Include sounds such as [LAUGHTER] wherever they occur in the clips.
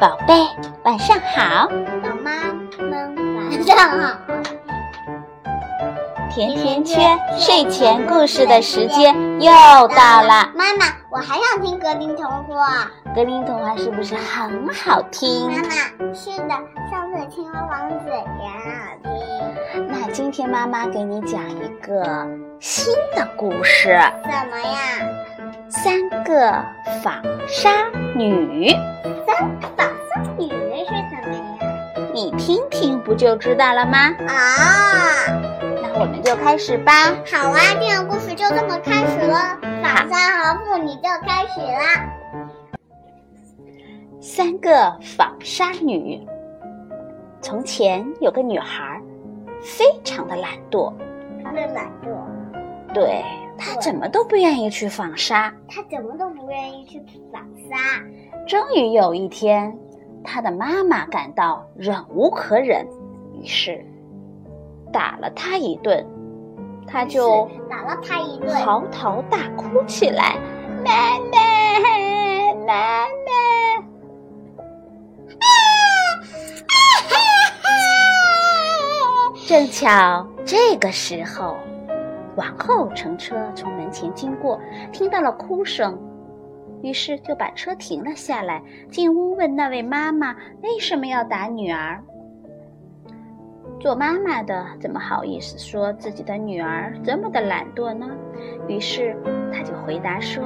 宝贝，晚上好。宝妈们晚上好。甜甜圈睡前故事的时间又到了。妈妈，我还想听格林童话。格林童话是不是很好听？妈妈，是的，上次青蛙王子也很好听。那今天妈妈给你讲一个新的故事。什么呀？三个纺纱女。三纺纱女是什么呀？你听听不就知道了吗？啊，那我们就开始吧。好啊，这个故事就这么开始了。纺纱和妇女就开始啦。三个纺纱女。从前有个女孩，非常的懒惰。她的懒惰。对。她怎么都不愿意去纺纱，她怎么都不愿意去纺纱。终于有一天，他的妈妈感到忍无可忍，于是打了他一顿，他就打了他一顿，嚎啕大哭起来：“妈妈，妈妈！” [LAUGHS] 正巧这个时候。王后乘车从门前经过，听到了哭声，于是就把车停了下来，进屋问那位妈妈为什么要打女儿。做妈妈的怎么好意思说自己的女儿这么的懒惰呢？于是她就回答说：“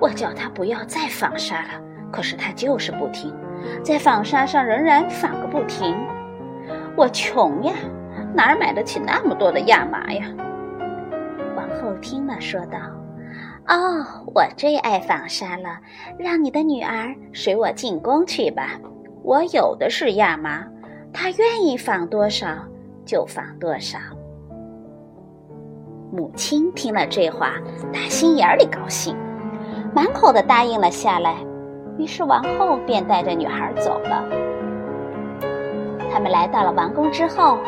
我叫她不要再纺纱了，可是她就是不听，在纺纱上仍然纺个不停。我穷呀。”哪儿买得起那么多的亚麻呀？王后听了，说道：“哦，我最爱纺纱了，让你的女儿随我进宫去吧。我有的是亚麻，她愿意纺多少就纺多少。”母亲听了这话，打心眼里高兴，满口的答应了下来。于是王后便带着女孩走了。他们来到了王宫之后。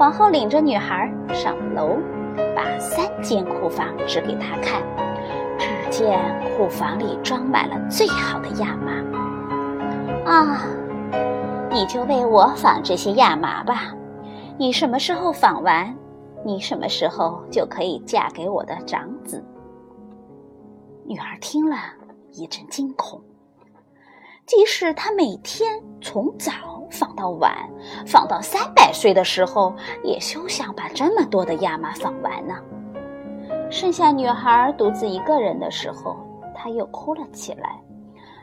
王后领着女孩上楼，把三间库房指给她看。见库房里装满了最好的亚麻。啊，你就为我纺这些亚麻吧。你什么时候纺完，你什么时候就可以嫁给我的长子。女儿听了一阵惊恐。即使她每天从早纺到晚，纺到三百岁的时候，也休想把这么多的亚麻纺完呢。剩下女孩独自一个人的时候，她又哭了起来。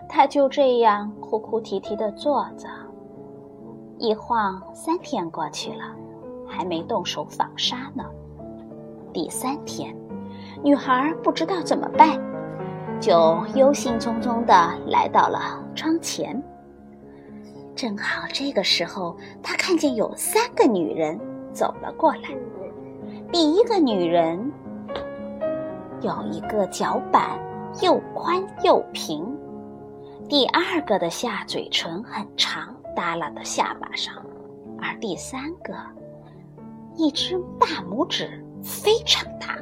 她就这样哭哭啼啼地坐着。一晃三天过去了，还没动手纺纱呢。第三天，女孩不知道怎么办。就忧心忡忡地来到了窗前。正好这个时候，他看见有三个女人走了过来。第一个女人有一个脚板又宽又平，第二个的下嘴唇很长，耷拉到下巴上，而第三个一只大拇指非常大。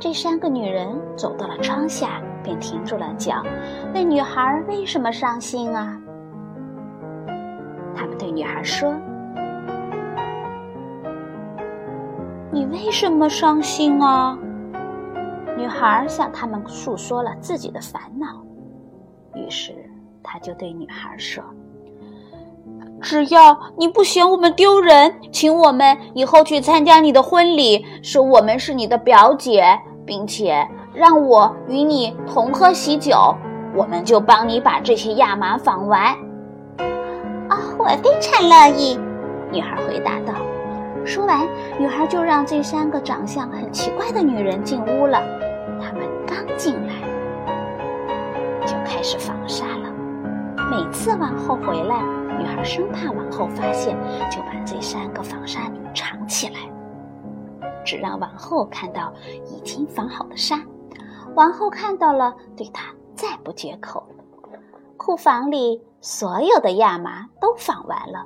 这三个女人走到了窗下，便停住了脚，问女孩为什么伤心啊？他们对女孩说：“你为什么伤心啊？”女孩向他们诉说了自己的烦恼，于是他就对女孩说：“只要你不嫌我们丢人，请我们以后去参加你的婚礼，说我们是你的表姐。”并且让我与你同喝喜酒，我们就帮你把这些亚麻纺完。啊，我非常乐意。”女孩回答道。说完，女孩就让这三个长相很奇怪的女人进屋了。她们刚进来，就开始纺纱了。每次王后回来，女孩生怕王后发现，就把这三个纺纱女藏起来。只让王后看到已经纺好的纱，王后看到了，对她赞不绝口。库房里所有的亚麻都纺完了，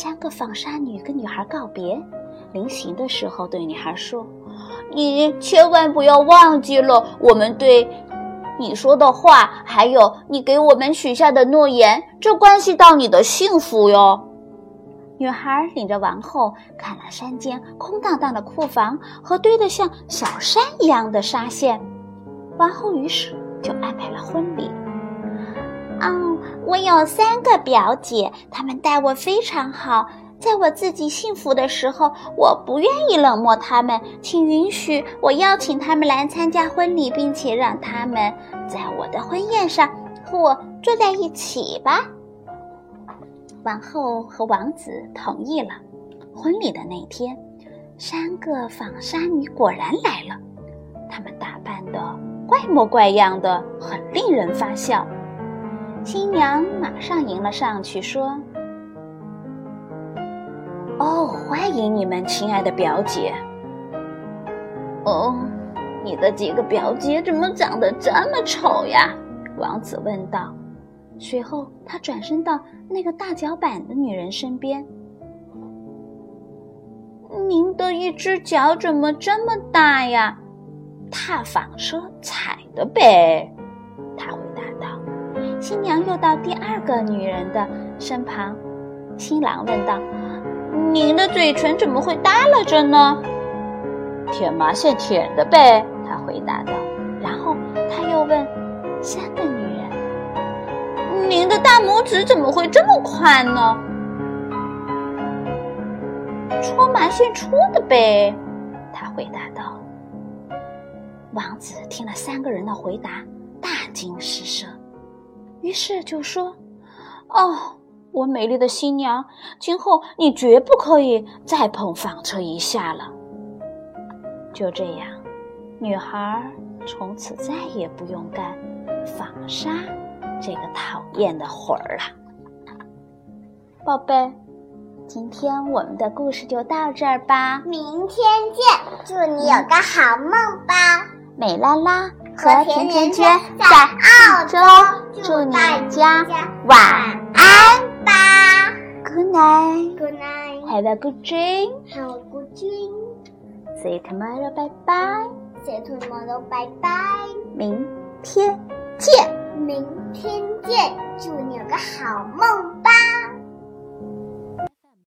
三个纺纱女跟女孩告别，临行的时候对女孩说：“你千万不要忘记了我们对你说的话，还有你给我们许下的诺言，这关系到你的幸福哟。”女孩领着王后看了山间空荡荡的库房和堆得像小山一样的纱线，王后于是就安排了婚礼。哦，我有三个表姐，她们待我非常好。在我自己幸福的时候，我不愿意冷漠她们，请允许我邀请她们来参加婚礼，并且让她们在我的婚宴上和我坐在一起吧。王后和王子同意了。婚礼的那天，三个纺纱女果然来了。她们打扮的怪模怪样的，很令人发笑。新娘马上迎了上去，说：“哦，欢迎你们，亲爱的表姐。哦，你的几个表姐怎么长得这么丑呀？”王子问道。随后，他转身到那个大脚板的女人身边。“您的一只脚怎么这么大呀？”“踏纺车踩的呗。”新娘又到第二个女人的身旁，新郎问道：“您的嘴唇怎么会耷拉着呢？”“舔麻线舔的呗。”他回答道。然后他又问三个女人。您的大拇指怎么会这么宽呢？戳麻线戳的呗，他回答道。王子听了三个人的回答，大惊失色，于是就说：“哦，我美丽的新娘，今后你绝不可以再碰纺车一下了。”就这样，女孩从此再也不用干纺纱。这个讨厌的活儿了，宝贝，今天我们的故事就到这儿吧。明天见，祝你有个好梦吧。美拉拉和甜甜圈在澳洲，祝大家晚安吧。Good night. Good night. Have a good dream. Have a good dream. See you tomorrow. Bye bye. See you tomorrow. Bye bye. 明天见。明天见，祝你有个好梦吧。